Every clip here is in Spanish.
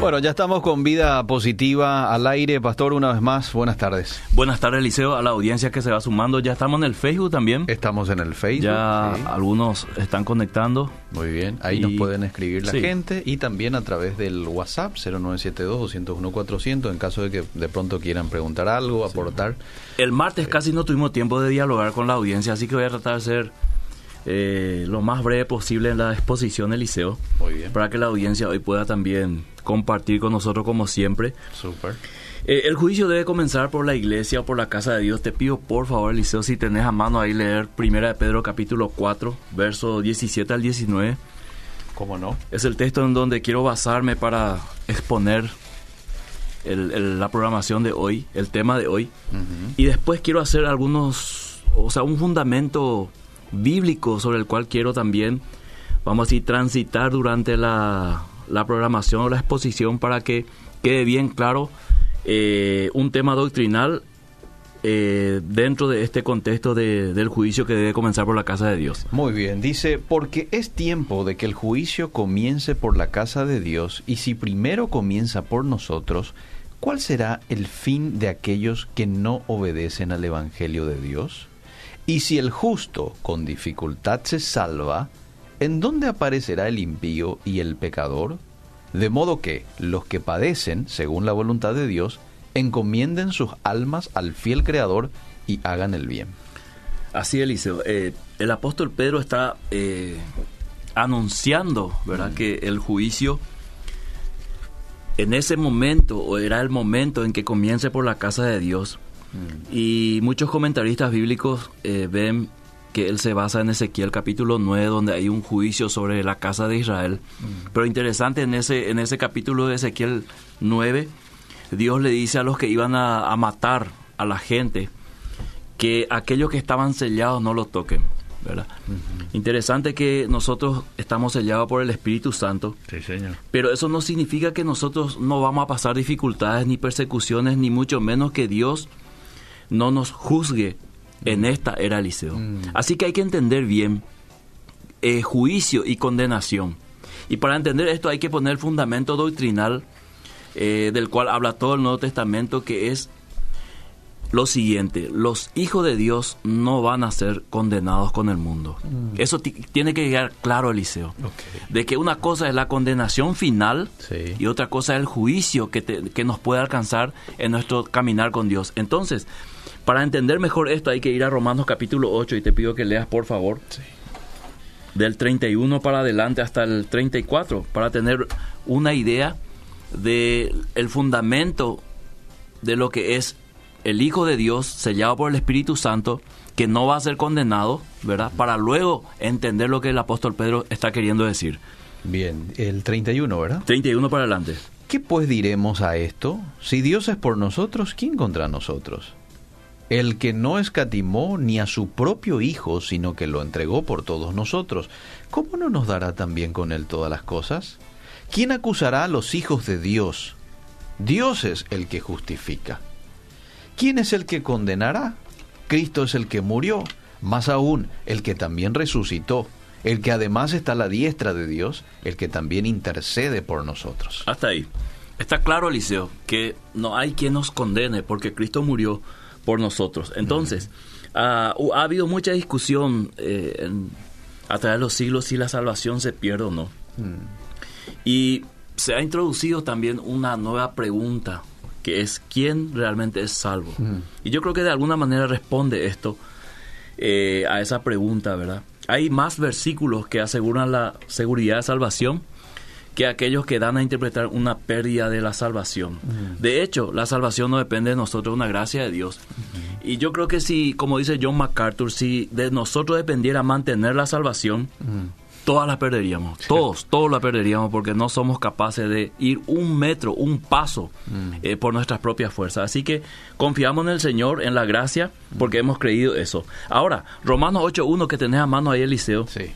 Bueno, ya estamos con vida positiva al aire. Pastor, una vez más, buenas tardes. Buenas tardes, Liceo, a la audiencia que se va sumando. Ya estamos en el Facebook también. Estamos en el Facebook. Ya sí. algunos están conectando. Muy bien, ahí y... nos pueden escribir la sí. gente y también a través del WhatsApp 0972-201-400 en caso de que de pronto quieran preguntar algo, sí. aportar. El martes eh. casi no tuvimos tiempo de dialogar con la audiencia, así que voy a tratar de ser eh, lo más breve posible en la exposición del liceo. Muy bien. Para que la audiencia hoy pueda también compartir con nosotros como siempre. Súper. Eh, el juicio debe comenzar por la iglesia o por la casa de Dios. Te pido por favor, Eliseo, si tenés a mano ahí leer Primera de Pedro capítulo 4, verso 17 al 19. ¿Cómo no? Es el texto en donde quiero basarme para exponer el, el, la programación de hoy, el tema de hoy. Uh -huh. Y después quiero hacer algunos, o sea, un fundamento bíblico sobre el cual quiero también, vamos a transitar durante la, la programación o la exposición para que quede bien claro eh, un tema doctrinal eh, dentro de este contexto de, del juicio que debe comenzar por la casa de Dios. Muy bien, dice, porque es tiempo de que el juicio comience por la casa de Dios y si primero comienza por nosotros, ¿cuál será el fin de aquellos que no obedecen al Evangelio de Dios? Y si el justo con dificultad se salva, ¿en dónde aparecerá el impío y el pecador? De modo que los que padecen, según la voluntad de Dios, encomienden sus almas al fiel Creador y hagan el bien. Así, Eliseo. Eh, el apóstol Pedro está eh, anunciando, ¿verdad?, mm. que el juicio en ese momento, o era el momento en que comience por la casa de Dios. Mm. Y muchos comentaristas bíblicos eh, ven que él se basa en Ezequiel capítulo 9, donde hay un juicio sobre la casa de Israel. Mm. Pero interesante, en ese, en ese capítulo de Ezequiel 9, Dios le dice a los que iban a, a matar a la gente que aquellos que estaban sellados no los toquen. ¿verdad? Uh -huh. Interesante que nosotros estamos sellados por el Espíritu Santo. Sí, señor. Pero eso no significa que nosotros no vamos a pasar dificultades ni persecuciones, ni mucho menos que Dios no nos juzgue en esta era liceo. Mm. Así que hay que entender bien eh, juicio y condenación. Y para entender esto hay que poner el fundamento doctrinal eh, del cual habla todo el Nuevo Testamento, que es lo siguiente, los hijos de Dios no van a ser condenados con el mundo. Mm. Eso tiene que llegar claro, Eliseo. Okay. De que una cosa es la condenación final sí. y otra cosa es el juicio que, te, que nos puede alcanzar en nuestro caminar con Dios. Entonces, para entender mejor esto hay que ir a Romanos capítulo 8 y te pido que leas por favor. Sí. Del 31 para adelante hasta el 34 para tener una idea de el fundamento de lo que es el Hijo de Dios sellado por el Espíritu Santo que no va a ser condenado, ¿verdad? Para luego entender lo que el apóstol Pedro está queriendo decir. Bien, el 31, ¿verdad? 31 para adelante. ¿Qué pues diremos a esto? Si Dios es por nosotros, ¿quién contra nosotros? El que no escatimó ni a su propio Hijo, sino que lo entregó por todos nosotros, ¿cómo no nos dará también con él todas las cosas? ¿Quién acusará a los hijos de Dios? Dios es el que justifica. ¿Quién es el que condenará? Cristo es el que murió, más aún el que también resucitó, el que además está a la diestra de Dios, el que también intercede por nosotros. Hasta ahí. Está claro, Eliseo, que no hay quien nos condene porque Cristo murió por nosotros. Entonces, uh -huh. uh, ha habido mucha discusión eh, en, a través de los siglos si la salvación se pierde o no. Uh -huh. Y se ha introducido también una nueva pregunta que es quién realmente es salvo. Mm. Y yo creo que de alguna manera responde esto eh, a esa pregunta, ¿verdad? Hay más versículos que aseguran la seguridad de salvación que aquellos que dan a interpretar una pérdida de la salvación. De hecho, la salvación no depende de nosotros, es una gracia de Dios. Y yo creo que si, como dice John MacArthur, si de nosotros dependiera mantener la salvación, todas la perderíamos. Todos, todos la perderíamos porque no somos capaces de ir un metro, un paso eh, por nuestras propias fuerzas. Así que confiamos en el Señor, en la gracia, porque hemos creído eso. Ahora, Romanos 8.1 que tenés a mano ahí, Eliseo. Sí.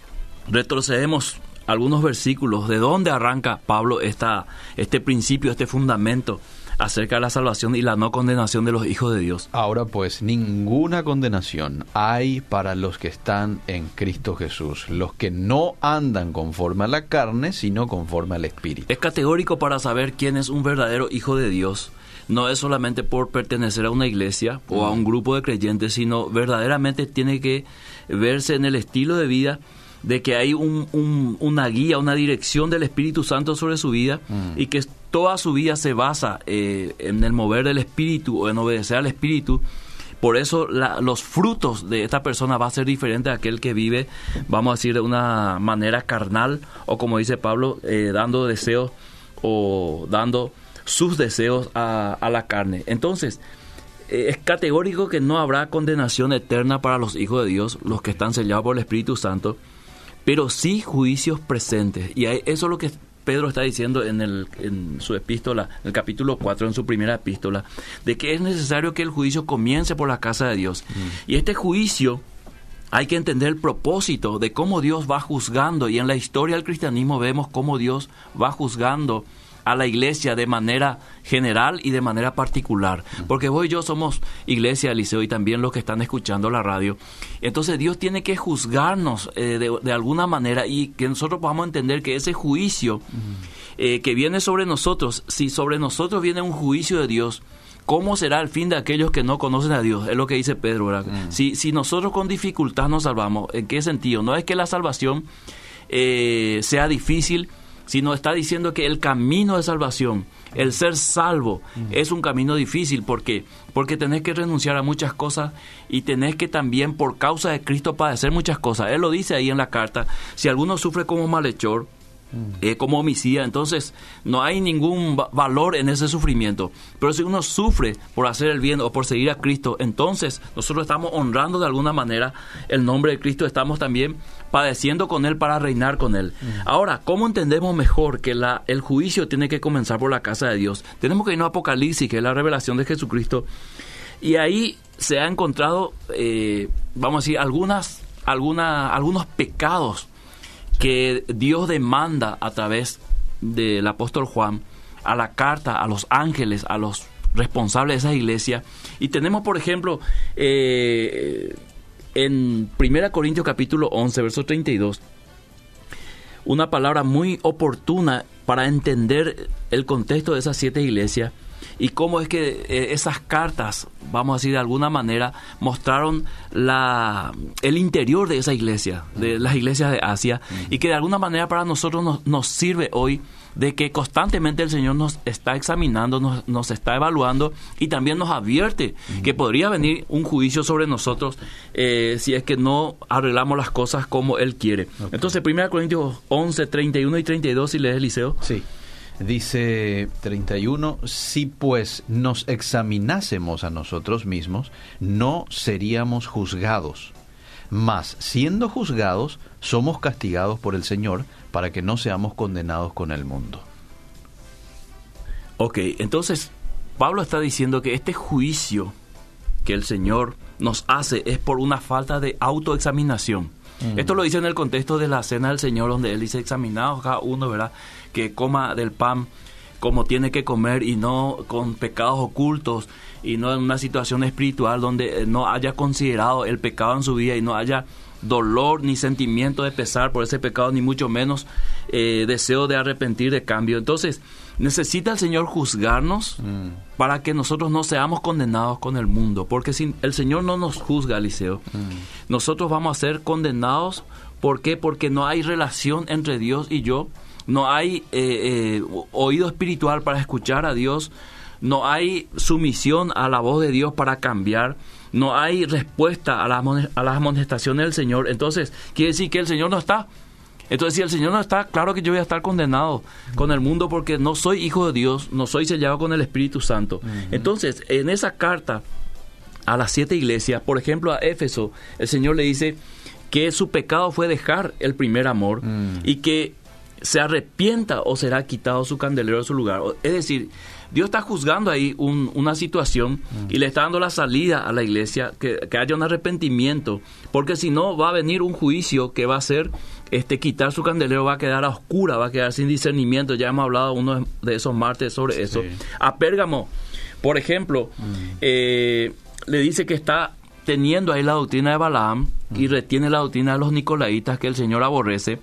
Retrocedemos algunos versículos. ¿De dónde arranca Pablo esta, este principio, este fundamento acerca de la salvación y la no condenación de los hijos de Dios. Ahora pues, ninguna condenación hay para los que están en Cristo Jesús, los que no andan conforme a la carne, sino conforme al Espíritu. Es categórico para saber quién es un verdadero hijo de Dios. No es solamente por pertenecer a una iglesia o a un grupo de creyentes, sino verdaderamente tiene que verse en el estilo de vida de que hay un, una guía, una dirección del Espíritu Santo sobre su vida mm. y que toda su vida se basa eh, en el mover del Espíritu o en obedecer al Espíritu. Por eso los frutos de esta persona va a ser diferente a aquel que vive, vamos a decir, de una manera carnal o como dice Pablo, eh, dando deseos o dando sus deseos a, a la carne. Entonces, eh, es categórico que no habrá condenación eterna para los hijos de Dios, los que están sellados por el Espíritu Santo pero sí juicios presentes. Y eso es lo que Pedro está diciendo en, el, en su epístola, en el capítulo 4, en su primera epístola, de que es necesario que el juicio comience por la casa de Dios. Mm. Y este juicio hay que entender el propósito de cómo Dios va juzgando. Y en la historia del cristianismo vemos cómo Dios va juzgando a la iglesia de manera general y de manera particular. Porque vos y yo somos iglesia, Liceo, y también los que están escuchando la radio. Entonces Dios tiene que juzgarnos eh, de, alguna manera y que nosotros podamos entender que ese juicio eh, que viene sobre nosotros, si sobre nosotros viene un juicio de Dios, ¿Cómo será el fin de aquellos que no conocen a Dios? Es lo que dice Pedro. Si, si nosotros con dificultad nos salvamos, ¿en qué sentido? No es que la salvación eh, sea difícil, sino está diciendo que el camino de salvación, el ser salvo, es un camino difícil. ¿Por qué? Porque tenés que renunciar a muchas cosas y tenés que también, por causa de Cristo, padecer muchas cosas. Él lo dice ahí en la carta. Si alguno sufre como malhechor, eh, como homicida, entonces no hay ningún valor en ese sufrimiento. Pero si uno sufre por hacer el bien o por seguir a Cristo, entonces nosotros estamos honrando de alguna manera el nombre de Cristo, estamos también padeciendo con Él para reinar con Él. Ahora, ¿cómo entendemos mejor que el juicio tiene que comenzar por la casa de Dios? Tenemos que irnos a Apocalipsis, que es la revelación de Jesucristo, y ahí se ha encontrado, eh, vamos a decir, algunas, alguna, algunos pecados que Dios demanda a través del apóstol Juan a la carta, a los ángeles, a los responsables de esa iglesia. Y tenemos, por ejemplo, eh, en 1 Corintios capítulo 11, verso 32, una palabra muy oportuna para entender el contexto de esas siete iglesias y cómo es que eh, esas cartas, vamos a decir de alguna manera, mostraron la, el interior de esa iglesia, de las iglesias de Asia, y que de alguna manera para nosotros nos, nos sirve hoy de que constantemente el Señor nos está examinando, nos, nos está evaluando y también nos advierte que podría venir un juicio sobre nosotros eh, si es que no arreglamos las cosas como Él quiere. Entonces, 1 Corintios 11, 31 y 32, si lees, Eliseo. Sí. Dice 31, si pues nos examinásemos a nosotros mismos, no seríamos juzgados. Mas, siendo juzgados, somos castigados por el Señor para que no seamos condenados con el mundo. Ok, entonces Pablo está diciendo que este juicio que el Señor nos hace es por una falta de autoexaminación. Mm. Esto lo dice en el contexto de la cena del Señor, donde Él dice, examinados cada uno, ¿verdad? que coma del pan como tiene que comer y no con pecados ocultos y no en una situación espiritual donde no haya considerado el pecado en su vida y no haya dolor ni sentimiento de pesar por ese pecado, ni mucho menos eh, deseo de arrepentir de cambio. Entonces, necesita el Señor juzgarnos mm. para que nosotros no seamos condenados con el mundo, porque si el Señor no nos juzga, Eliseo, mm. nosotros vamos a ser condenados. ¿Por qué? Porque no hay relación entre Dios y yo no hay eh, eh, oído espiritual para escuchar a Dios, no hay sumisión a la voz de Dios para cambiar, no hay respuesta a las, a las amonestaciones del Señor. Entonces, quiere decir que el Señor no está. Entonces, si el Señor no está, claro que yo voy a estar condenado con el mundo porque no soy hijo de Dios, no soy sellado con el Espíritu Santo. Entonces, en esa carta a las siete iglesias, por ejemplo a Éfeso, el Señor le dice que su pecado fue dejar el primer amor mm. y que se arrepienta o será quitado su candelero de su lugar. Es decir, Dios está juzgando ahí una situación y le está dando la salida a la iglesia, que, haya un arrepentimiento, porque si no va a venir un juicio que va a ser este, quitar su candelero va a quedar a oscura, va a quedar sin discernimiento. Ya hemos hablado uno de esos martes sobre eso. A Pérgamo, por ejemplo, mm. eh, le dice que está teniendo ahí la doctrina de Balaam y mm. retiene la doctrina de los nicolaitas que el Señor aborrece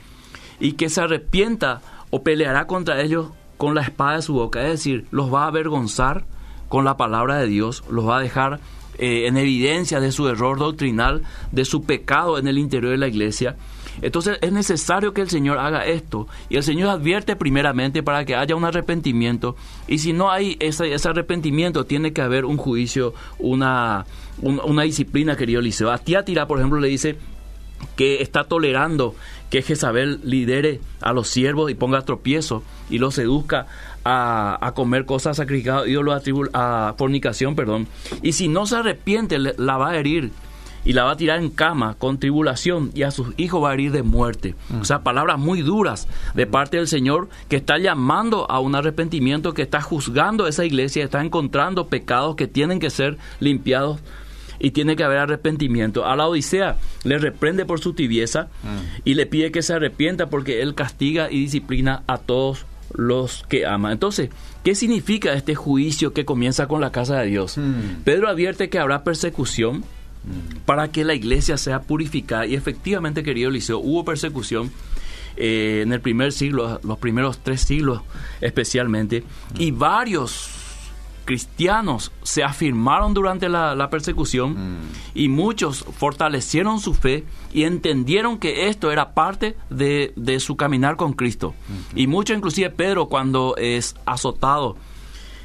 y que se arrepienta o peleará contra ellos con la espada de su boca. Es decir, los va a avergonzar con la palabra de Dios, los va a dejar eh, en evidencia de su error doctrinal, de su pecado en el interior de la iglesia. Entonces es necesario que el Señor haga esto. Y el Señor advierte primeramente para que haya un arrepentimiento. Y si no hay ese, arrepentimiento, tiene que haber un juicio, una, una disciplina, querido Eliseo. A Tiatira, por ejemplo, le dice que está tolerando que Jezabel lidere a los siervos y ponga tropiezo y los seduzca a, comer cosas sacrificadas, ídolos a, a fornicación, perdón. Y si no se arrepiente, la va a herir y la va a tirar en cama con tribulación y a sus hijos va a herir de muerte. O sea, palabras muy duras de parte del Señor que está llamando a un arrepentimiento, que está juzgando a esa iglesia, está encontrando pecados que tienen que ser limpiados y tiene que haber arrepentimiento. A la Odisea le reprende por su tibieza y le pide que se arrepienta porque él castiga y disciplina a todos los que ama. Entonces, ¿qué significa este juicio que comienza con la casa de Dios? Mm. Pedro advierte que habrá persecución mm. para que la iglesia sea purificada. Y efectivamente, querido Eliseo, hubo persecución eh, en el primer siglo, los primeros tres siglos especialmente, y varios cristianos se afirmaron durante la, persecución mm. y muchos fortalecieron su fe y entendieron que esto era parte de, su caminar con Cristo. Y mucho, inclusive Pedro, cuando es azotado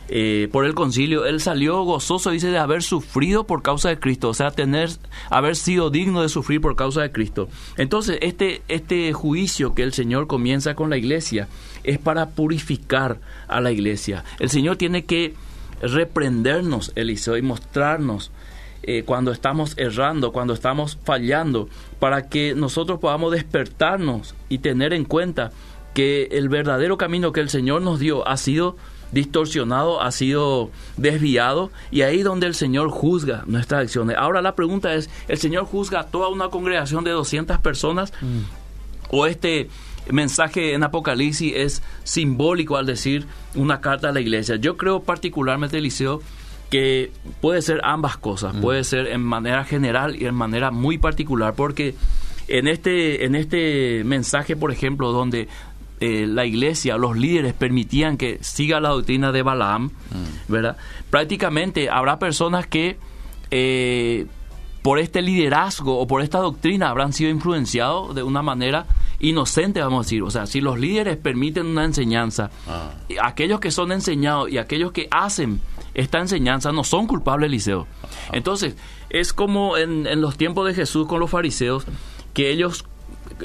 eh, por el concilio, él salió gozoso, dice, de haber sufrido por causa de Cristo, o sea, tener, haber sido digno de sufrir por causa de Cristo. Entonces, este, este juicio que el Señor comienza con la iglesia es para purificar a la iglesia. El Señor tiene que reprendernos, Eliseo, y mostrarnos eh, cuando estamos errando, cuando estamos fallando, para que nosotros podamos despertarnos y tener en cuenta que el verdadero camino que el Señor nos dio ha sido distorsionado, ha sido desviado y ahí donde el Señor juzga nuestras acciones. Ahora la pregunta es, ¿el Señor juzga a toda una congregación de 200 personas? Mm. ¿O este mensaje en Apocalipsis es simbólico al decir una carta a la iglesia. Yo creo particularmente, Eliseo, que puede ser ambas cosas, mm. puede ser en manera general y en manera muy particular, porque en este, en este mensaje, por ejemplo, donde eh, la iglesia, los líderes permitían que siga la doctrina de Balaam, mm. ¿verdad? Prácticamente habrá personas que eh, por este liderazgo o por esta doctrina habrán sido influenciados de una manera inocente, vamos a decir. O sea, si los líderes permiten una enseñanza, ah. aquellos que son enseñados y aquellos que hacen esta enseñanza no son culpables, Eliseo. Ah. Entonces, es como en, los tiempos de Jesús con los fariseos, que ellos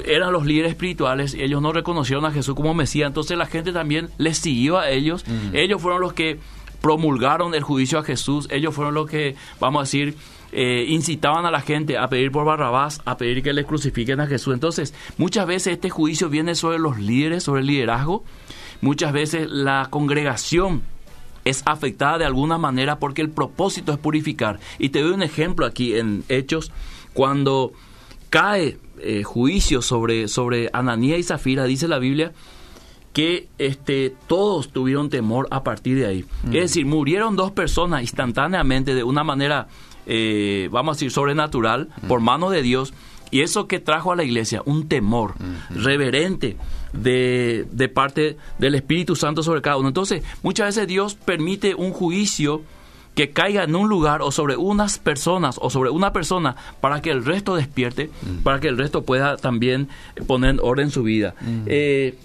eran los líderes espirituales, y ellos no reconocieron a Jesús como Mesías, entonces la gente también les siguió a ellos, mm. ellos fueron los que promulgaron el juicio a Jesús, ellos fueron los que, vamos a decir, eh, incitaban a la gente a pedir por Barrabás, a pedir que les crucifiquen a Jesús. Entonces, muchas veces este juicio viene sobre los líderes, sobre el liderazgo. Muchas veces la congregación es afectada de alguna manera porque el propósito es purificar. Y te doy un ejemplo aquí en Hechos, cuando cae eh, juicio sobre, sobre Ananía y Zafira, dice la Biblia, que este, todos tuvieron temor a partir de ahí. Es mm. decir, murieron dos personas instantáneamente de una manera eh, vamos a decir, sobrenatural por mano de Dios. Y eso que trajo a la iglesia, un temor reverente de, de, parte del Espíritu Santo sobre cada uno. Entonces, muchas veces Dios permite un juicio que caiga en un lugar o sobre unas personas o sobre una persona para que el resto despierte, para que el resto pueda también poner en orden su vida. Eh,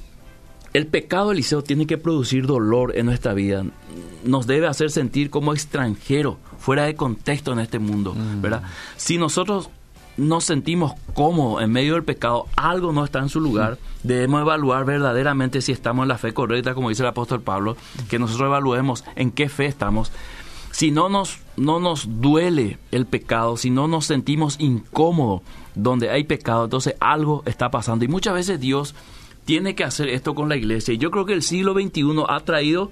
el pecado, Eliseo, tiene que producir dolor en nuestra vida. Nos debe hacer sentir como extranjero fuera de contexto en este mundo, mm. ¿verdad? Si nosotros nos sentimos cómodos en medio del pecado, algo no está en su lugar, debemos evaluar verdaderamente si estamos en la fe correcta, como dice el apóstol Pablo, que nosotros evaluemos en qué fe estamos. Si no nos, no nos duele el pecado, si no nos sentimos incómodos donde hay pecado, entonces algo está pasando. Y muchas veces Dios tiene que hacer esto con la iglesia. Y yo creo que el siglo XXI ha traído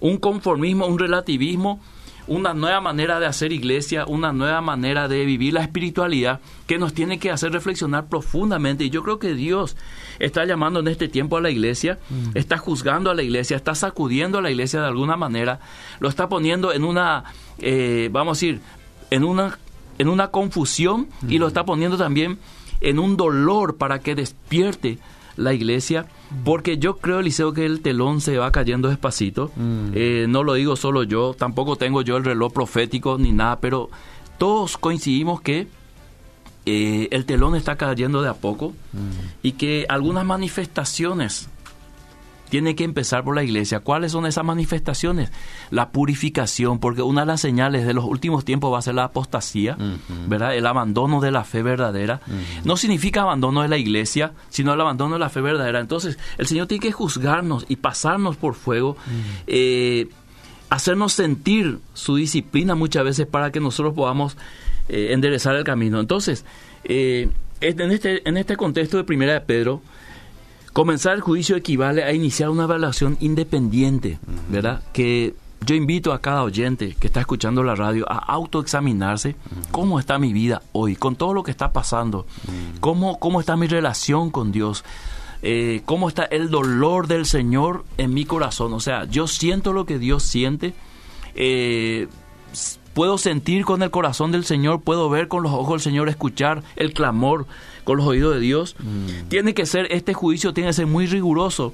un conformismo, un relativismo una nueva manera de hacer iglesia, una nueva manera de vivir la espiritualidad que nos tiene que hacer reflexionar profundamente. Y yo creo que Dios está llamando en este tiempo a la iglesia, mm. está juzgando a la iglesia, está sacudiendo a la iglesia de alguna manera, lo está poniendo en una, eh, vamos a decir, en una, en una confusión y lo mm. está poniendo también en un dolor para que despierte la iglesia, porque yo creo, Eliseo, que el telón se va cayendo despacito. Mm. Eh, no lo digo solo yo, tampoco tengo yo el reloj profético ni nada, pero todos coincidimos que eh, el telón está cayendo de a poco mm. y que algunas manifestaciones tiene que empezar por la iglesia. ¿Cuáles son esas manifestaciones? La purificación, porque una de las señales de los últimos tiempos va a ser la apostasía, ¿verdad? El abandono de la fe verdadera. No significa abandono de la iglesia, sino el abandono de la fe verdadera. Entonces, el Señor tiene que juzgarnos y pasarnos por fuego, eh, hacernos sentir su disciplina muchas veces para que nosotros podamos eh, enderezar el camino. Entonces, eh, en, este, en este contexto de Primera de Pedro, Comenzar el juicio equivale a iniciar una evaluación independiente, ¿verdad? Que yo invito a cada oyente que está escuchando la radio a autoexaminarse. Cómo está mi vida hoy, con todo lo que está pasando, cómo, cómo está mi relación con Dios, eh, cómo está el dolor del Señor en mi corazón. O sea, yo siento lo que Dios siente. Eh, puedo sentir con el corazón del Señor, puedo ver con los ojos del Señor, escuchar el clamor con los oídos de Dios. Mm. Tiene que ser, este juicio tiene que ser muy riguroso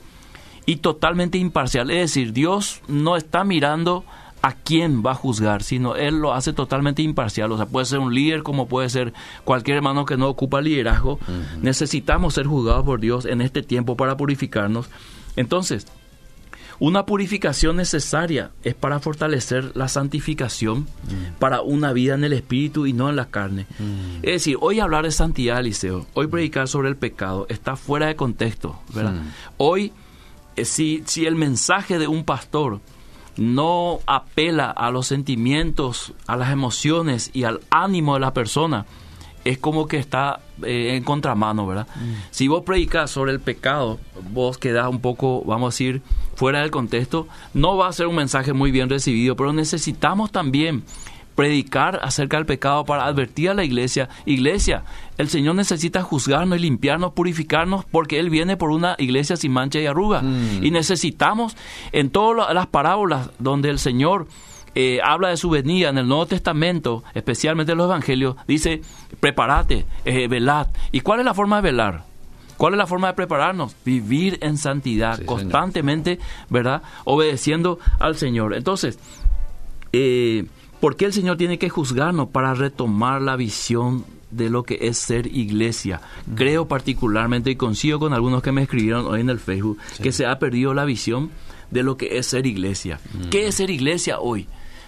y totalmente imparcial. Es decir, Dios no está mirando a quién va a juzgar, sino Él lo hace totalmente imparcial. O sea, puede ser un líder como puede ser cualquier hermano que no ocupa liderazgo. Necesitamos ser juzgados por Dios en este tiempo para purificarnos. Entonces, una purificación necesaria es para fortalecer la santificación mm. para una vida en el espíritu y no en la carne. Mm. Es decir, hoy hablar de santidad, Eliseo, hoy predicar sobre el pecado está fuera de contexto, ¿verdad? Mm. Hoy, eh, si, si el mensaje de un pastor no apela a los sentimientos, a las emociones y al ánimo de la persona, es como que está eh, en contramano, ¿verdad? Mm. Si vos predicas sobre el pecado, vos quedás un poco, vamos a decir, fuera del contexto, no va a ser un mensaje muy bien recibido, pero necesitamos también predicar acerca del pecado para advertir a la iglesia, iglesia, el Señor necesita juzgarnos y limpiarnos, purificarnos, porque Él viene por una iglesia sin mancha y arruga. Mm. Y necesitamos, en todas las parábolas donde el Señor eh, habla de su venida en el Nuevo Testamento, especialmente en los Evangelios, dice, prepárate, eh, velad. ¿Y cuál es la forma de velar? ¿Cuál es la forma de prepararnos? Vivir en santidad, constantemente, ¿verdad? Obedeciendo al Señor. Entonces, eh, ¿por qué el Señor tiene que juzgarnos para retomar la visión de lo que es ser iglesia? Creo particularmente, y consigo con algunos que me escribieron hoy en el Facebook, que se ha perdido la visión de lo que es ser iglesia. ¿Qué es ser iglesia hoy?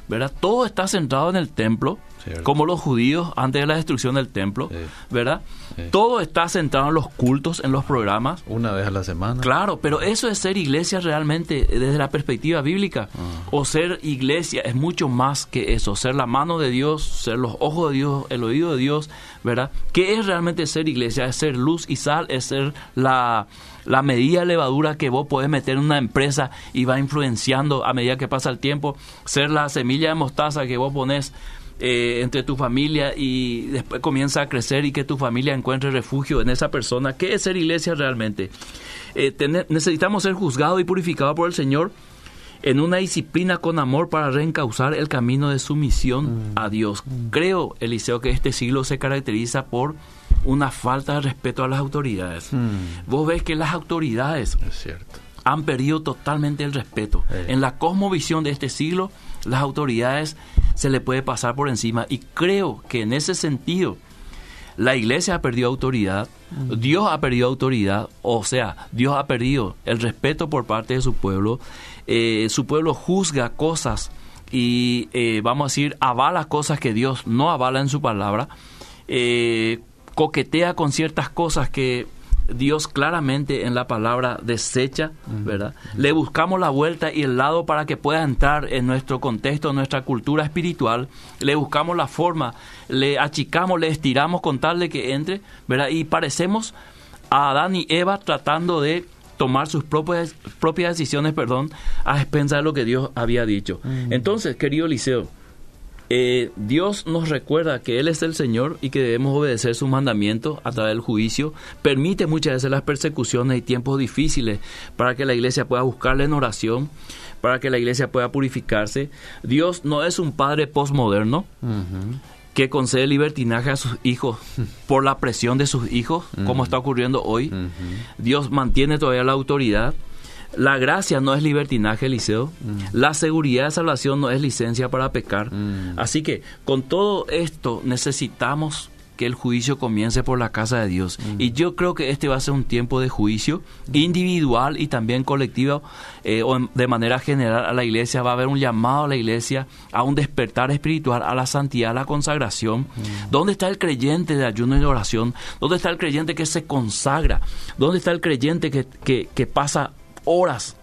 ¿Verdad? Todo está centrado en el templo, como los judíos antes de la destrucción del templo, ¿verdad? Todo está centrado en los cultos, en los programas. Una vez a la semana. Claro, pero eso es ser iglesia realmente desde la perspectiva bíblica. Ah. O ser iglesia es mucho más que eso, ser la mano de Dios, ser los ojos de Dios, el oído de Dios, ¿verdad? ¿Qué es realmente ser iglesia? Es ser luz y sal, es ser la la medida de levadura que vos podés meter en una empresa y va influenciando a medida que pasa el tiempo, ser la semilla de mostaza que vos pones eh, entre tu familia y después comienza a crecer y que tu familia encuentre refugio en esa persona. ¿Qué es ser iglesia realmente? Eh, necesitamos ser juzgados y purificados por el Señor en una disciplina con amor para reencauzar el camino de sumisión mm. a Dios. Creo, Eliseo, que este siglo se caracteriza por una falta de respeto a las autoridades. Hmm. Vos ves que las autoridades han perdido totalmente el respeto. En la cosmovisión de este siglo, las autoridades se le puede pasar por encima y creo que en ese sentido la iglesia ha perdido autoridad, hmm. Dios ha perdido autoridad, o sea, Dios ha perdido el respeto por parte de su pueblo, eh, su pueblo juzga cosas y eh, vamos a decir, avala cosas que Dios no avala en su palabra. Eh, coquetea con ciertas cosas que Dios claramente en la palabra desecha, ¿verdad? Le buscamos la vuelta y el lado para que pueda entrar en nuestro contexto, en nuestra cultura espiritual. Le buscamos la forma, le achicamos, le estiramos con tal de que entre, ¿verdad? Y parecemos a Adán y Eva tratando de tomar sus propias, propias decisiones, perdón, a expensar de lo que Dios había dicho. Entonces, querido Liceo, eh, Dios nos recuerda que Él es el Señor y que debemos obedecer sus mandamientos a través del juicio. Permite muchas veces las persecuciones y tiempos difíciles para que la iglesia pueda buscarle en oración, para que la iglesia pueda purificarse. Dios no es un padre postmoderno. que concede libertinaje a sus hijos por la presión de sus hijos, como está ocurriendo hoy. Dios mantiene todavía la autoridad. La gracia no es libertinaje, Eliseo. Mm. La seguridad de salvación no es licencia para pecar. Mm. Así que con todo esto necesitamos que el juicio comience por la casa de Dios. Mm. Y yo creo que este va a ser un tiempo de juicio individual y también colectivo, eh, o de manera general a la iglesia. Va a haber un llamado a la iglesia a un despertar espiritual, a la santidad, a la consagración. ¿Dónde está el creyente de ayuno y de oración? ¿Dónde está el creyente que se consagra? ¿Dónde está el creyente que, que, que pasa horas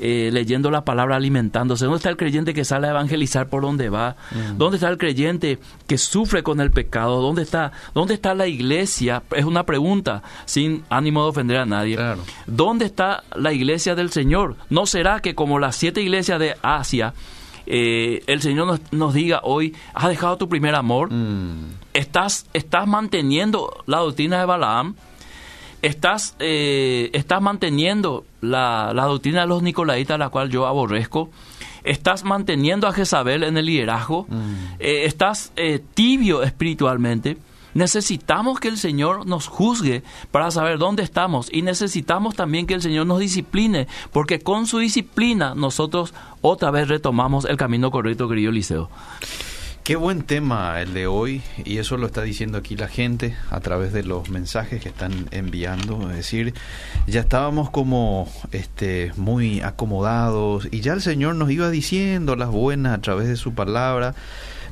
eh, leyendo la palabra, alimentándose? ¿Dónde está el creyente que sale a evangelizar por donde va? Mm. ¿Dónde está el creyente que sufre con el pecado? ¿Dónde está, ¿Dónde está la iglesia? Es una pregunta sin ánimo de ofender a nadie. ¿Dónde está la iglesia del Señor? ¿No será que como las siete iglesias de Asia, eh, el Señor nos, diga hoy, has dejado tu primer amor? Mm. ¿Estás, ¿Estás manteniendo la doctrina de Balaam? Estás, eh, estás manteniendo la, doctrina de los nicolaitas, la cual yo aborrezco, estás manteniendo a Jezabel en el liderazgo, mm. eh, estás eh, tibio espiritualmente. Necesitamos que el Señor nos juzgue para saber dónde estamos y necesitamos también que el Señor nos discipline, porque con su disciplina nosotros otra vez retomamos el camino correcto, querido Eliseo. Qué buen tema el de hoy y eso lo está diciendo aquí la gente a través de los mensajes que están enviando, es decir, ya estábamos como este muy acomodados y ya el Señor nos iba diciendo las buenas a través de su palabra,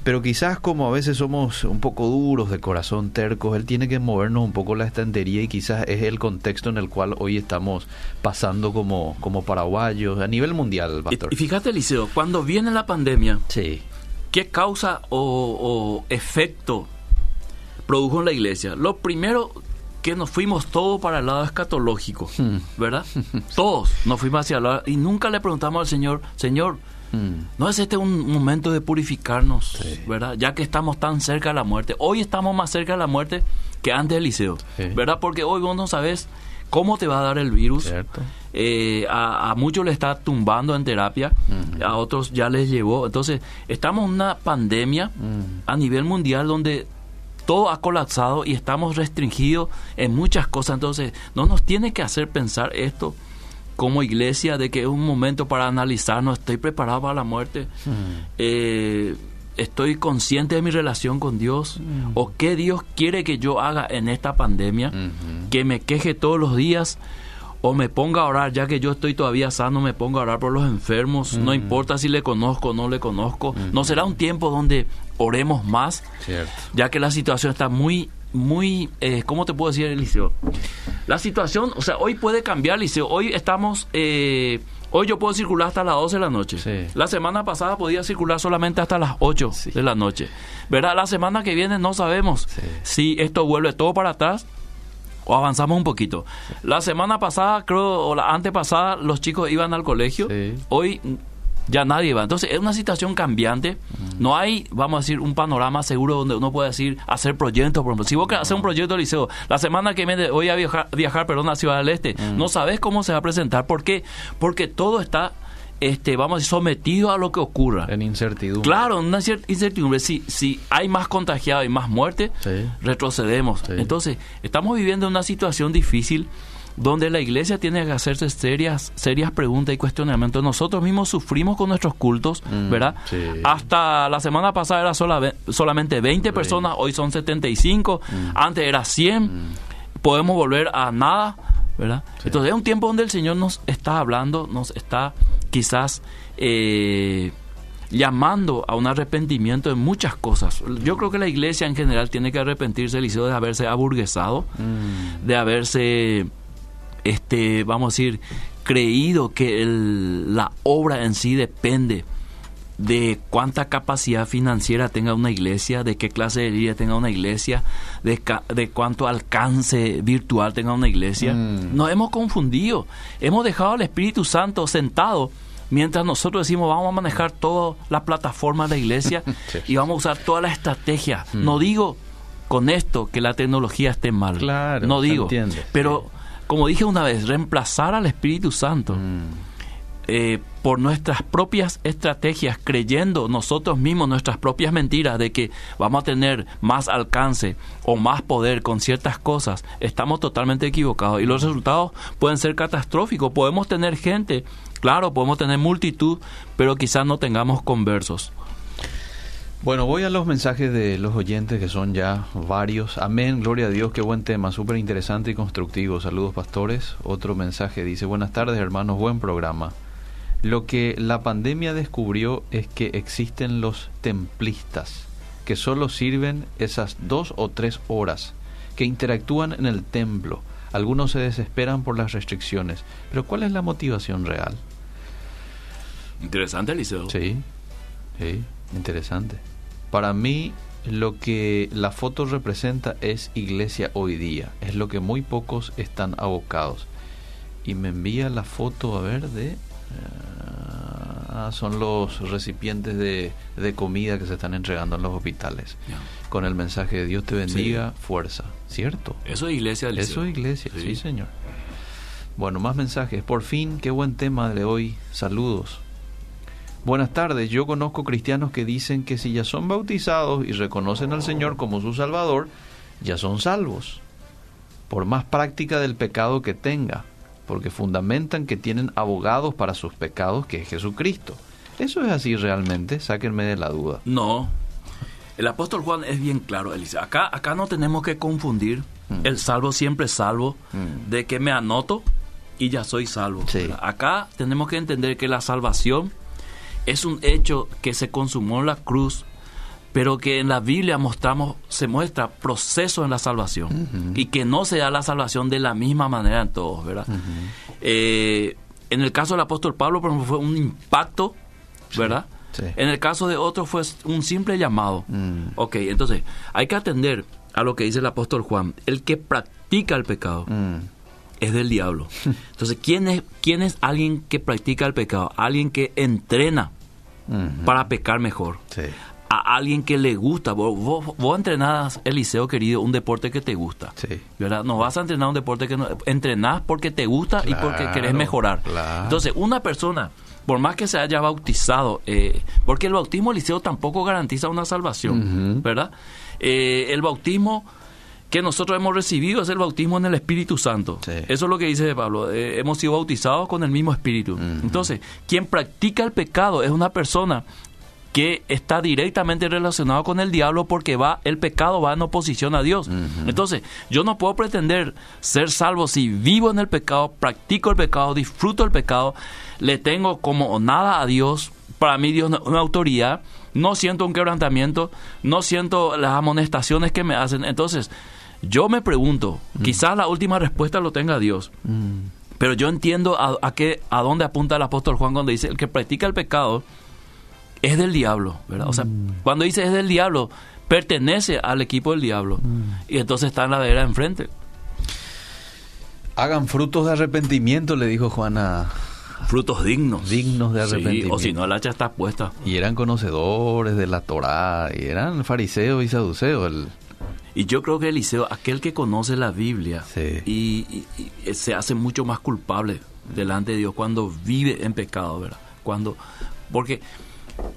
pero quizás como a veces somos un poco duros de corazón, tercos, él tiene que movernos un poco la estantería y quizás es el contexto en el cual hoy estamos pasando como como paraguayos a nivel mundial, pastor. Y, fíjate, Eliseo, cuando viene la pandemia, sí ¿Qué causa o, efecto produjo en la iglesia? Lo primero que nos fuimos todos para el lado escatológico, hmm. ¿verdad? todos nos fuimos hacia el lado y nunca le preguntamos al Señor, Señor, hmm. ¿no es este un momento de purificarnos, ¿verdad? Ya que estamos tan cerca de la muerte. Hoy estamos más cerca de la muerte que antes del liceo, ¿verdad? Porque hoy vos no sabes cómo te va a dar el virus. Eh, a, muchos le está tumbando en terapia, a otros ya les llevó. Entonces, estamos en una pandemia a nivel mundial donde todo ha colapsado y estamos restringidos en muchas cosas. Entonces, no nos tiene que hacer pensar esto como iglesia de que es un momento para analizar, no estoy preparado para la muerte. Eh, estoy consciente de mi relación con Dios mm. o qué Dios quiere que yo haga en esta pandemia, que me queje todos los días o me ponga a orar, ya que yo estoy todavía sano, me ponga a orar por los enfermos, no importa si le conozco o no le conozco, no será un tiempo donde oremos más, ya que la situación está muy muy, eh, ¿cómo te puedo decir, Eliseo? La situación, o sea, hoy puede cambiar, Eliseo. Hoy estamos eh, Hoy yo puedo circular hasta las 12 de la noche. La semana pasada podía circular solamente hasta las 8 de la noche. ¿Verdad? La semana que viene no sabemos si esto vuelve todo para atrás o avanzamos un poquito. La semana pasada, creo, o la antepasada, los chicos iban al colegio. Hoy ya nadie va. Entonces es una situación cambiante. No hay, vamos a decir, un panorama seguro donde uno puede decir, hacer proyectos. Por ejemplo, si vos querés hacer un proyecto de liceo, la semana que viene voy a viajar, viajar perdón, a Ciudad del Este, no sabes cómo se va a presentar. ¿Por qué? Porque todo está este, vamos a decir, sometido a lo que ocurra. En incertidumbre. Claro, en una incertidumbre. Si, si hay más contagiados y más muertes, retrocedemos. Entonces, estamos viviendo una situación difícil donde la iglesia tiene que hacerse serias, serias preguntas y cuestionamientos. Nosotros mismos sufrimos con nuestros cultos, mm, ¿verdad? Hasta la semana pasada era solamente 20 personas, hoy son 75, mm. antes era 100, mm. podemos volver a nada, ¿verdad? Entonces es un tiempo donde el Señor nos está hablando, nos está quizás... Eh, llamando a un arrepentimiento de muchas cosas. Yo creo que la iglesia en general tiene que arrepentirse, de haberse aburguesado, de haberse este, vamos a decir, creído que la obra en sí depende de cuánta capacidad financiera tenga una iglesia, de qué clase de vida tenga una iglesia, de, de cuánto alcance virtual tenga una iglesia. Mm. Nos hemos confundido, hemos dejado al Espíritu Santo sentado Mientras nosotros decimos vamos a manejar toda la plataforma de la iglesia Sí. y vamos a usar toda la estrategia. No digo con esto que la tecnología esté mal. Claro, no digo. Pero como dije una vez, reemplazar al Espíritu Santo Mm. eh, por nuestras propias estrategias, creyendo nosotros mismos nuestras propias mentiras de que vamos a tener más alcance o más poder con ciertas cosas, estamos totalmente equivocados y los resultados pueden ser catastróficos. Podemos tener gente, claro, podemos tener multitud, pero quizás no tengamos conversos. Bueno, voy a los mensajes de los oyentes que son ya varios. Amén, gloria a Dios, qué buen tema, súper interesante y constructivo. Saludos pastores. Otro mensaje dice, buenas tardes hermanos, buen programa. Lo que la pandemia descubrió es que existen los templistas, que solo sirven esas dos o tres horas, que interactúan en el templo. Algunos se desesperan por las restricciones, pero ¿cuál es la motivación real? Interesante, Eliseo. Sí, sí, interesante. Para mí, lo que la foto representa es iglesia hoy día. Es lo que muy pocos están abocados. Y me envía la foto, a ver, de... ah, son los recipientes de, de comida que se están entregando en los hospitales. Con el mensaje de Dios te bendiga, fuerza. ¿Cierto? Eso es iglesia, Eliseo. Eso es iglesia, Sí. sí. señor. Bueno, más mensajes. Por fin, qué buen tema de hoy. Saludos. Buenas tardes. Yo conozco cristianos que dicen que si ya son bautizados y reconocen al Señor como su Salvador, ya son salvos. Por más práctica del pecado que tenga, porque fundamentan que tienen abogados para sus pecados, que es Jesucristo. ¿Eso es así realmente? Sáquenme de la duda. No. El apóstol Juan es bien claro, Eliseo. Acá, acá no tenemos que confundir Mm. el salvo siempre salvo Mm. de que me anoto y ya soy salvo. Acá tenemos que entender que la salvación es un hecho que se consumó en la cruz, pero que en la Biblia mostramos, se muestra proceso en la salvación y que no se da la salvación de la misma manera en todos, ¿verdad? Eh, en el caso del apóstol Pablo, por ejemplo, fue un impacto, ¿verdad? sí. En el caso de otro fue un simple llamado. Mm. Ok, entonces hay que atender a lo que dice el apóstol Juan. El que practica el pecado Mm. es del diablo. Entonces, ¿quién es, ¿quién es alguien que practica el pecado? Alguien que entrena Para pecar mejor. Sí. A alguien que le gusta. Vos, vos, vos entrenás, Eliseo querido, un deporte que te gusta. Sí. ¿verdad? No vas a entrenar un deporte que no... Entrenás porque te gusta y porque querés mejorar. claro. Entonces, una persona, por más que se haya bautizado, eh, porque el bautismo Eliseo tampoco garantiza una salvación. ¿verdad? Eh, el bautismo que nosotros hemos recibido es el bautismo en el Espíritu Santo. Sí. Eso es lo que dice Pablo. eh, hemos sido bautizados con el mismo Espíritu. Entonces, quien practica el pecado es una persona que está directamente relacionado con el diablo porque va el pecado va en oposición a Dios. Entonces, yo no puedo pretender ser salvo si vivo en el pecado, practico el pecado, disfruto el pecado, le tengo como nada a Dios. Para mí Dios es una autoridad, no siento un quebrantamiento, no siento las amonestaciones que me hacen. Entonces, yo me pregunto, quizás la última respuesta lo tenga Dios. Mm. Pero yo entiendo a, a, qué, a dónde apunta el apóstol Juan cuando dice, el que practica el pecado es del diablo, ¿verdad? O sea, cuando dice es del diablo, pertenece al equipo del diablo. Y entonces está en la vereda enfrente. Hagan frutos de arrepentimiento, le dijo Juana. Frutos dignos. Dignos de Sí, arrepentimiento. o si no, el hacha está puesta. Y eran conocedores de la Torá, y eran fariseos y saduceos. El... Y yo creo que Eliseo, aquel que conoce la Biblia Sí. y, y- y se hace mucho más culpable delante de Dios cuando vive en pecado, ¿verdad? Cuando, porque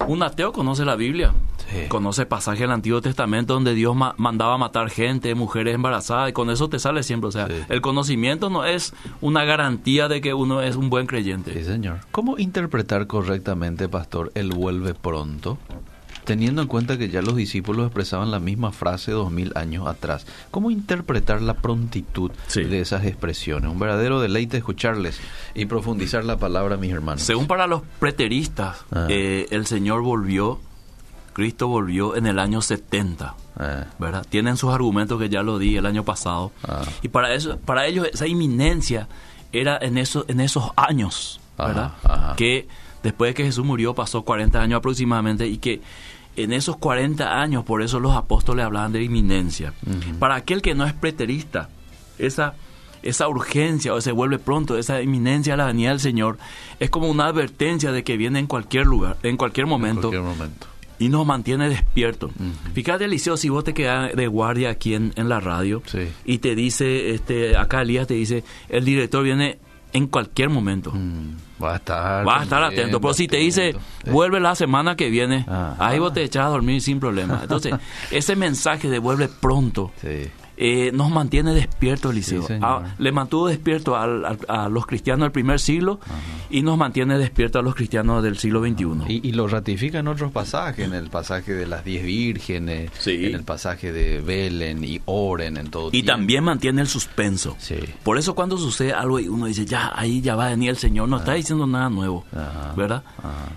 un ateo conoce la Biblia, Sí. conoce pasajes del Antiguo Testamento donde Dios ma- mandaba matar gente, mujeres embarazadas, y con eso te sale siempre. O sea, Sí. el conocimiento no es una garantía de que uno es un buen creyente. Sí, señor. ¿Cómo interpretar correctamente, pastor, el vuelve pronto? Teniendo en cuenta que ya los discípulos expresaban la misma frase dos mil años atrás. ¿Cómo interpretar la prontitud Sí. de esas expresiones? Un verdadero deleite escucharles y profundizar la palabra, mis hermanos. Según para los preteristas, Ah. eh, el Señor volvió, Cristo volvió en el año 70. Eh, ¿verdad? Tienen sus argumentos que ya lo di el año pasado. Ah. Y para eso, para ellos esa inminencia era en esos, en esos años, ¿verdad? Ajá, ajá. Que después de que Jesús murió pasó 40 años aproximadamente y que en esos 40 años, por eso los apóstoles hablaban de inminencia. Para aquel que no es preterista, esa, esa urgencia o se vuelve pronto, esa inminencia a la venida del Señor, es como una advertencia de que viene en cualquier lugar, en cualquier momento. En cualquier momento. Y nos mantiene despierto. Fíjate, Eliseo, si vos te quedas de guardia aquí en, en la radio Sí. y te dice, este, acá Elías te dice, el director viene en cualquier momento. Mm, Va a estar. Vas a estar atento. Pero si te dice. Sí. vuelve la semana que viene, Ah. ahí vos te echas a dormir sin problema. Entonces, ese mensaje de vuelve pronto Sí. Eh, nos mantiene despiertos, Eliseo. Sí. Ah, le mantuvo despierto al- al- a los cristianos del primer siglo y nos mantiene despiertos a los cristianos del siglo XXI. Y, y lo ratifica en otros pasajes, en el pasaje de las diez vírgenes, Sí. en el pasaje de velen y oren en todo Y tiempo. también mantiene el suspenso. Sí. Por eso cuando sucede algo y uno dice, ya, ahí ya va a venir el Señor, no está diciendo nada nuevo, Ajá, ¿verdad?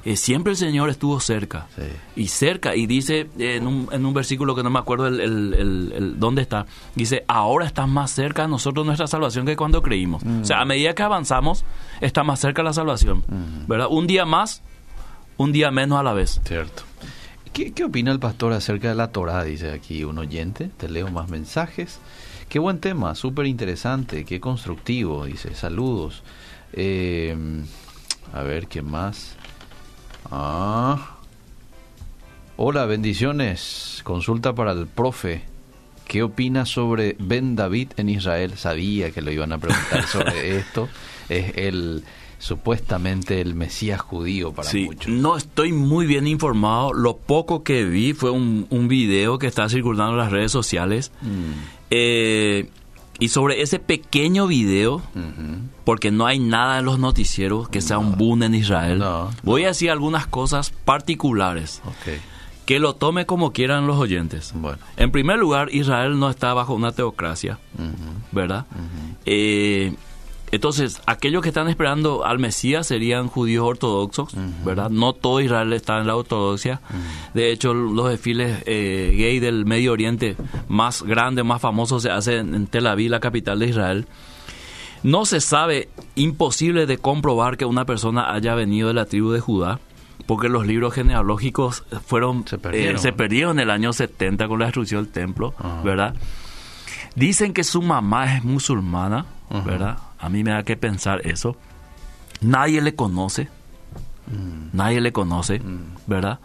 Eh, siempre el Señor estuvo cerca. Y cerca, y dice eh, en un, en un versículo que no me acuerdo el, el- el- el- dónde está, dice, ahora está más cerca a nosotros nuestra salvación que cuando creímos. O sea, a medida que avanzamos, está más cerca la salvación, ¿verdad? Un día más, un día menos a la vez. Cierto. ¿Qué, qué opina el pastor acerca de la Torah? Dice aquí un oyente. Te leo más mensajes. Qué buen tema, súper interesante, qué constructivo. Dice, saludos. Eh, a ver, ¿qué más? Ah. Hola, bendiciones. Consulta para el profe. ¿Qué opina sobre Ben David en Israel? Sabía que lo iban a preguntar sobre esto. Es el supuestamente el Mesías judío para Sí, muchos. no estoy muy bien informado. Lo poco que vi fue un, un video que está circulando en las redes sociales. Mm. Eh, y sobre ese pequeño video, porque no hay nada en los noticieros que sea un boom en Israel, No, voy a decir algunas cosas particulares. Ok, Que lo tome como quieran los oyentes. bueno. En primer lugar, Israel no está bajo una teocracia. ¿verdad? Eh, entonces, aquellos que están esperando al Mesías serían judíos ortodoxos, ¿verdad? No todo Israel está en la ortodoxia. De hecho, los desfiles eh, gay del Medio Oriente más grandes, más famosos se hacen en Tel Aviv, la capital de Israel. No se sabe, imposible de comprobar que una persona haya venido de la tribu de Judá, porque los libros genealógicos fueron Se perdieron. eh, se perdieron en el año 70 con la destrucción del templo, Ajá. ¿verdad? Dicen que su mamá es musulmana. ¿verdad? A mí me da que pensar eso. Nadie le conoce, Mm. nadie le conoce, ¿verdad?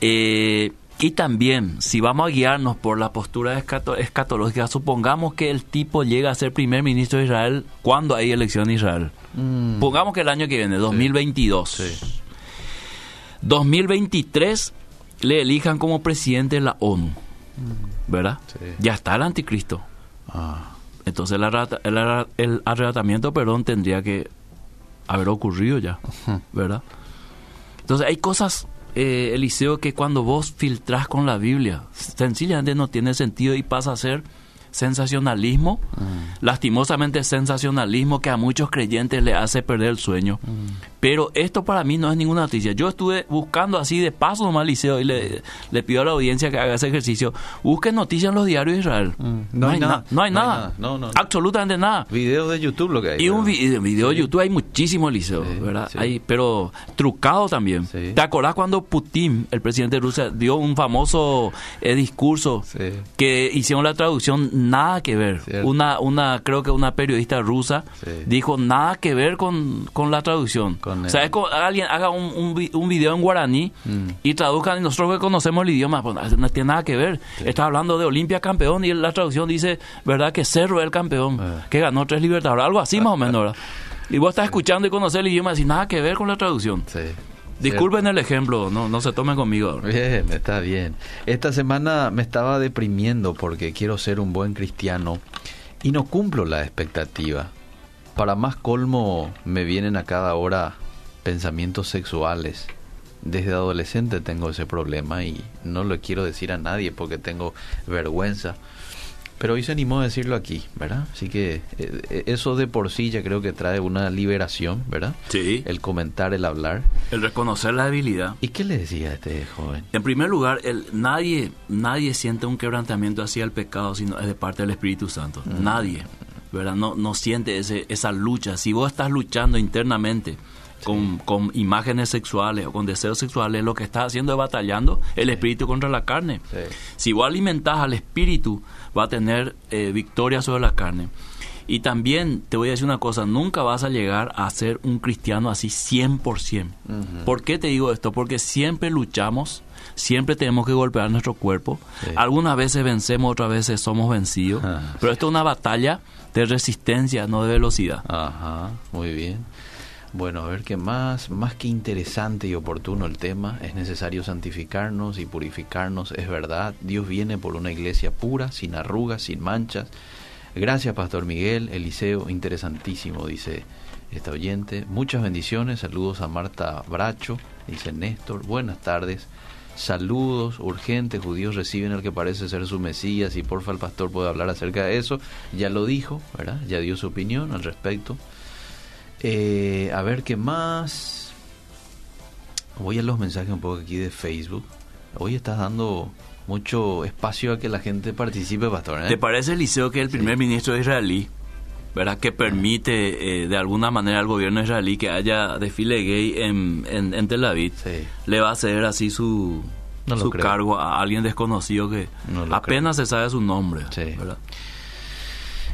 Eh, y también, si vamos a guiarnos por la postura escato- escatológica, supongamos que el tipo llega a ser primer ministro de Israel cuando hay elección en Israel. Mm. Pongamos que el año que viene, 2022. Sí. 2023 le elijan como presidente de la ONU, ¿verdad? Sí. Ya está el anticristo. Ah, Entonces el, arrata- el arra- el arrebatamiento, perdón, tendría que haber ocurrido ya, ¿verdad? Entonces hay cosas, eh, Eliseo, que cuando vos filtrás con la Biblia, sencillamente no tiene sentido y pasa a ser sensacionalismo, lastimosamente sensacionalismo que a muchos creyentes le hace perder el sueño. Pero esto para mí no es ninguna noticia. Yo estuve buscando así de paso nomás, Liceo, y le, le pido a la audiencia que haga ese ejercicio. Busquen noticias en los diarios de Israel. No, hay nada. No hay nada. No, no, no. Absolutamente nada. Videos de YouTube lo que hay. Y un vi- video de YouTube hay muchísimo, Liceo, Sí, ¿verdad? sí. Hay, pero trucado también. ¿Te acordás cuando Putin, el presidente de Rusia, dio un famoso eh, discurso que hicieron la traducción nada que ver? Cierto. Una, una, creo que una periodista rusa Sí. dijo nada que ver con, con la traducción. Con o sea, es como alguien haga un, un, vi- un video en guaraní Mm. y traduzcan, y nosotros que conocemos el idioma, pues no tiene nada que ver. Está hablando de Olimpia campeón y la traducción dice, ¿verdad? Que Cerro es el campeón, Ah. que ganó tres libertadores, algo así más o menos, ¿verdad? Y vos estás escuchando y conoces el idioma y decís, nada que ver con la traducción. Sí. Disculpen el ejemplo, no, no se tomen conmigo. Bien, está bien. Esta semana me estaba deprimiendo porque quiero ser un buen cristiano y no cumplo la expectativa. Para más colmo me vienen a cada hora pensamientos sexuales. Desde adolescente tengo ese problema y no lo quiero decir a nadie porque tengo vergüenza. Pero hoy se animó a decirlo aquí, ¿verdad? Así que eh, eso de por sí ya creo que trae una liberación, ¿verdad? Sí. El comentar, el hablar. El reconocer la debilidad. ¿Y qué le decía a este joven? En primer lugar, el, nadie, nadie siente un quebrantamiento hacia el pecado, sino es de parte del Espíritu Santo. Nadie, ¿verdad? No, no siente ese, esa lucha. Si vos estás luchando internamente con, con imágenes sexuales o con deseos sexuales, lo que estás haciendo es batallando el espíritu contra la carne. Sí. Si vos alimentás al espíritu, va a tener eh, victoria sobre la carne. Y también te voy a decir una cosa, nunca vas a llegar a ser un cristiano así 100%. ¿Por qué te digo esto? Porque siempre luchamos, siempre tenemos que golpear nuestro cuerpo. Algunas veces vencemos, otras veces somos vencidos. Pero esto es una batalla de resistencia, no de velocidad. Ajá, muy bien. Bueno, a ver qué más. Más que interesante y oportuno el tema, es necesario santificarnos y purificarnos, es verdad. Dios viene por una iglesia pura, sin arrugas, sin manchas. Gracias, Pastor Miguel. Eliseo, interesantísimo, dice esta oyente. Muchas bendiciones. Saludos a Marta Bracho, dice Néstor. Buenas tardes. Saludos urgentes, judíos reciben al que parece ser su Mesías y porfa el pastor puede hablar acerca de eso. Ya lo dijo, ¿verdad? Ya dio su opinión al respecto. Eh, a ver qué más. Voy a los mensajes un poco aquí de Facebook. Hoy estás dando mucho espacio a que la gente participe, pastor. ¿eh? ¿Te parece, Eliseo, que el primer ministro israelí, ¿verdad? que permite eh, de alguna manera al gobierno israelí que haya desfile gay en, en, Tel Aviv, le va a ceder así su, su cargo a alguien desconocido que apenas se sabe su nombre? ¿verdad?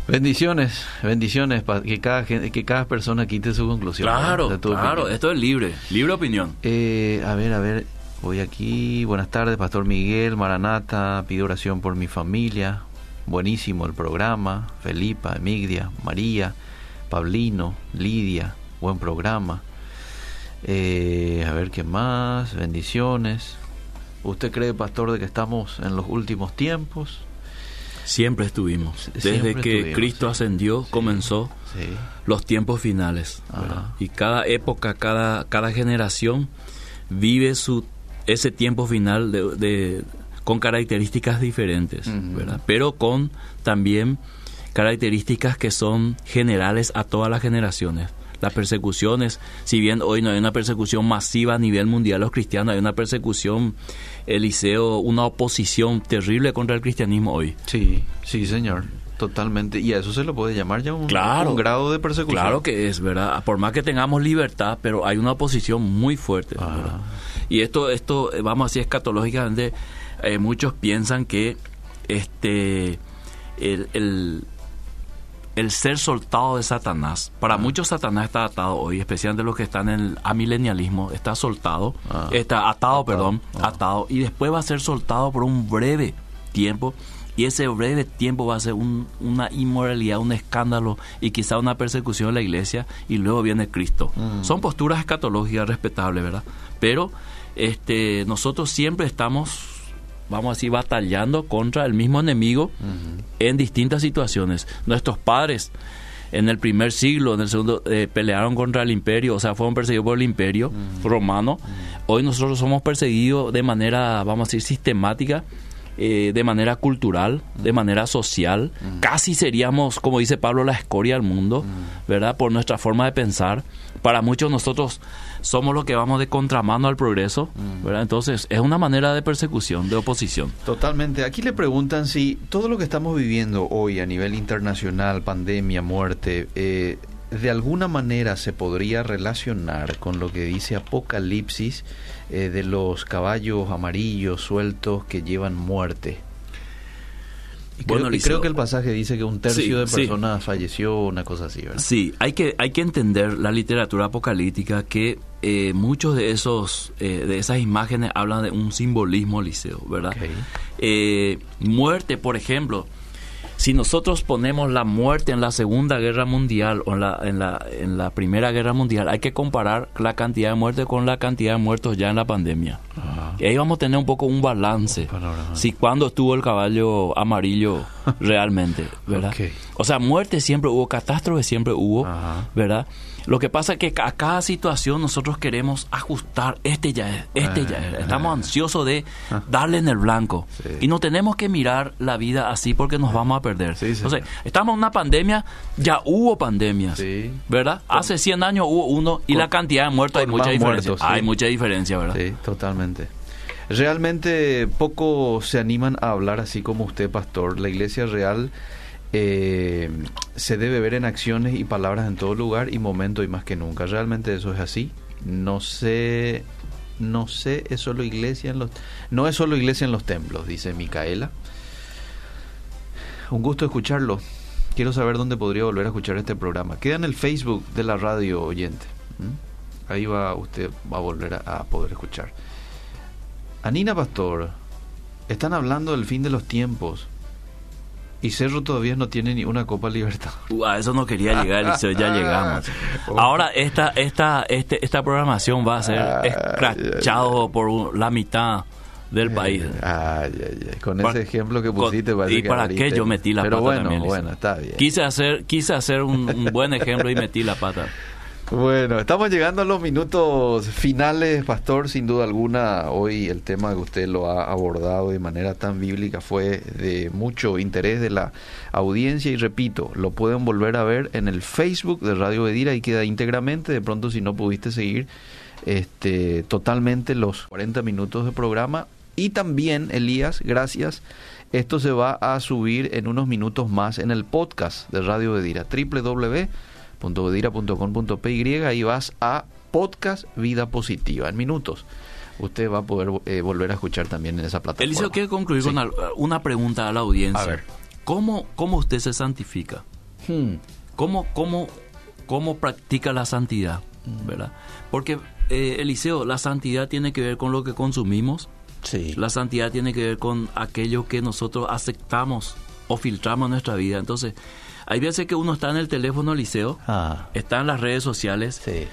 Bendiciones, bendiciones, que cada, que cada persona quite su conclusión. Claro, claro, esto es libre, libre opinión. Eh, a ver, a ver, voy aquí. Buenas tardes, Pastor Miguel, Maranata, pido oración por mi familia. Buenísimo el programa. Felipa, Emigdia, María, Pablino, Lidia, buen programa. Eh, a ver qué más, bendiciones. ¿Usted cree, Pastor, de que estamos en los últimos tiempos? Siempre estuvimos. Desde que Cristo ascendió, comenzó los tiempos finales. Y cada época, cada, cada generación vive su, ese tiempo final de, con características diferentes, pero con también características que son generales a todas las generaciones. Las persecuciones, si bien hoy no hay una persecución masiva a nivel mundial los cristianos, hay una persecución, Eliseo, una oposición terrible contra el cristianismo hoy. Sí, sí, señor. Totalmente. Y a eso se lo puede llamar ya un, grado de persecución. Claro que es, ¿verdad? Por más que tengamos libertad, pero hay una oposición muy fuerte. Ah. Y esto, esto, vamos así escatológicamente, eh, muchos piensan que este el, el ser soltado de Satanás. Para muchos Satanás está atado hoy, especialmente los que están en el amilenialismo, está soltado, ah. está atado, perdón, ah. atado, y después va a ser soltado por un breve tiempo. Y ese breve tiempo va a ser una inmoralidad, un escándalo y quizá una persecución en la iglesia y luego viene Cristo. Mm. Son posturas escatológicas respetables, ¿verdad? Pero este, nosotros siempre estamos vamos así, batallando contra el mismo enemigo en distintas situaciones. Nuestros padres en el primer siglo, en el segundo, eh, pelearon contra el imperio, o sea, fueron perseguidos por el imperio romano. Hoy nosotros somos perseguidos de manera, vamos a decir, sistemática. Eh, de manera cultural, de manera social, casi seríamos, como dice Pablo, la escoria del mundo, ¿verdad? Por nuestra forma de pensar. Para muchos nosotros somos los que vamos de contramano al progreso, mm. ¿verdad? Entonces, es una manera de persecución, de oposición. Totalmente. Aquí le preguntan si todo lo que estamos viviendo hoy a nivel internacional, pandemia, muerte, eh, de alguna manera se podría relacionar con lo que dice Apocalipsis eh, de los caballos amarillos sueltos que llevan muerte. Y creo, bueno, creo que el pasaje dice que un tercio de personas falleció, una cosa así, ¿verdad? Sí, hay que, hay que entender la literatura apocalíptica que eh, muchos de esos eh, de esas imágenes hablan de un simbolismo, Liceo, ¿verdad? Eh, muerte, por ejemplo, si nosotros ponemos la muerte en la Segunda Guerra Mundial o en la, en la, en la Primera Guerra Mundial, hay que comparar la cantidad de muertes con la cantidad de muertos ya en la pandemia. Y ahí vamos a tener un poco un balance. Si cuando estuvo el caballo amarillo realmente, ¿verdad? O sea, muerte siempre hubo, catástrofe siempre hubo, ¿verdad? Lo que pasa es que a cada situación nosotros queremos ajustar, este ya es, este ya es. Estamos ansiosos de ah. darle en el blanco. Y no tenemos que mirar la vida así porque nos vamos a perder. Entonces, estamos en una pandemia, ya hubo pandemias, ¿verdad? Hace 100 años hubo uno y la cantidad de muertos hay mucha diferencia. hay mucha diferencia, ¿verdad? Sí, totalmente. Realmente poco se animan a hablar así como usted, pastor. La iglesia real eh, se debe ver en acciones y palabras en todo lugar y momento y más que nunca. Realmente eso es así. No sé, no sé, es solo iglesia en los, no es solo iglesia en los templos, dice Micaela. Un gusto escucharlo, quiero saber dónde podría volver a escuchar este programa. Queda en el Facebook de la radio oyente. ¿Mm? Ahí va usted va a volver a, a poder escuchar. Anina Pastor, están hablando del fin de los tiempos. Y Cerro todavía no tiene ni una Copa Libertad. Uh, a eso no quería llegar, Eliseo, ya llegamos. Ahora esta esta este, esta programación va a ser Ah, escrachado por la mitad del país. Ay, ay, ay. Con Para- ese ejemplo que pusiste, ¿Y que para abriste- qué yo metí la Pero pata bueno, también, bueno, está bien. Quise hacer quise hacer un, un buen ejemplo y metí la pata. Bueno, estamos llegando a los minutos finales, Pastor. Sin duda alguna, hoy el tema que usted lo ha abordado de manera tan bíblica fue de mucho interés de la audiencia. Y repito, lo pueden volver a ver en el Facebook de Radio Bedira y queda íntegramente. De pronto, si no pudiste seguir este, totalmente los 40 minutos de programa. Y también, Elías, gracias. Esto se va a subir en unos minutos más en el podcast de Radio Bedira, www.bedira.com.py y vas a podcast Vida Positiva en minutos. Usted va a poder eh, volver a escuchar también en esa plataforma. Eliseo, quiero concluir Sí. con al- una pregunta a la audiencia. A ver. ¿Cómo, ¿Cómo usted se santifica? Hmm. ¿Cómo, cómo, cómo practica la santidad? Mm. ¿Verdad? Porque, eh, Eliseo, la santidad tiene que ver con lo que consumimos, Sí. la santidad tiene que ver con aquello que nosotros aceptamos o filtramos en nuestra vida. Entonces, hay veces que uno está en el teléfono, Eliseo, Ah, está en las redes sociales, sí.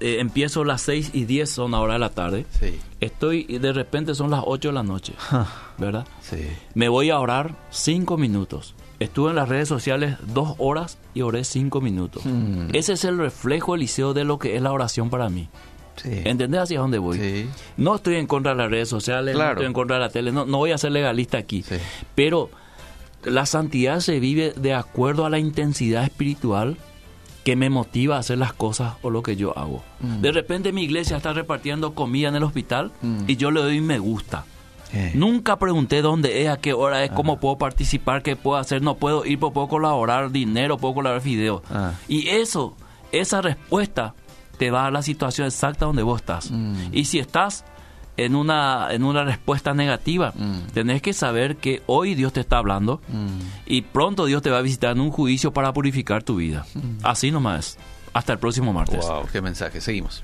eh, empiezo las 6 y 10 son ahora de la tarde, Sí. estoy y de repente son las 8 de la noche, ¿verdad? Sí. Me voy a orar 5 minutos. Estuve en las redes sociales dos horas y oré 5 minutos. Mm. Ese es el reflejo, Eliseo, de lo que es la oración para mí. Sí. ¿Entendés hacia dónde voy? Sí. No estoy en contra de las redes sociales, Claro. no estoy en contra de la tele, no, no voy a ser legalista aquí. Sí. Pero la santidad se vive de acuerdo a la intensidad espiritual que me motiva a hacer las cosas o lo que yo hago. Mm. De repente mi iglesia está repartiendo comida en el hospital Mm. y yo le doy me gusta. Eh. Nunca pregunté dónde es, a qué hora es, cómo puedo participar, qué puedo hacer, no puedo ir, pero puedo colaborar dinero, puedo colaborar video. Ah. Y eso, esa respuesta te va a la situación exacta donde vos estás. Mm. Y si estás en una, en una respuesta negativa, Mm. tenés que saber que hoy Dios te está hablando Mm. y pronto Dios te va a visitar en un juicio para purificar tu vida. Así nomás. Hasta el próximo martes. Wow, qué mensaje. Seguimos.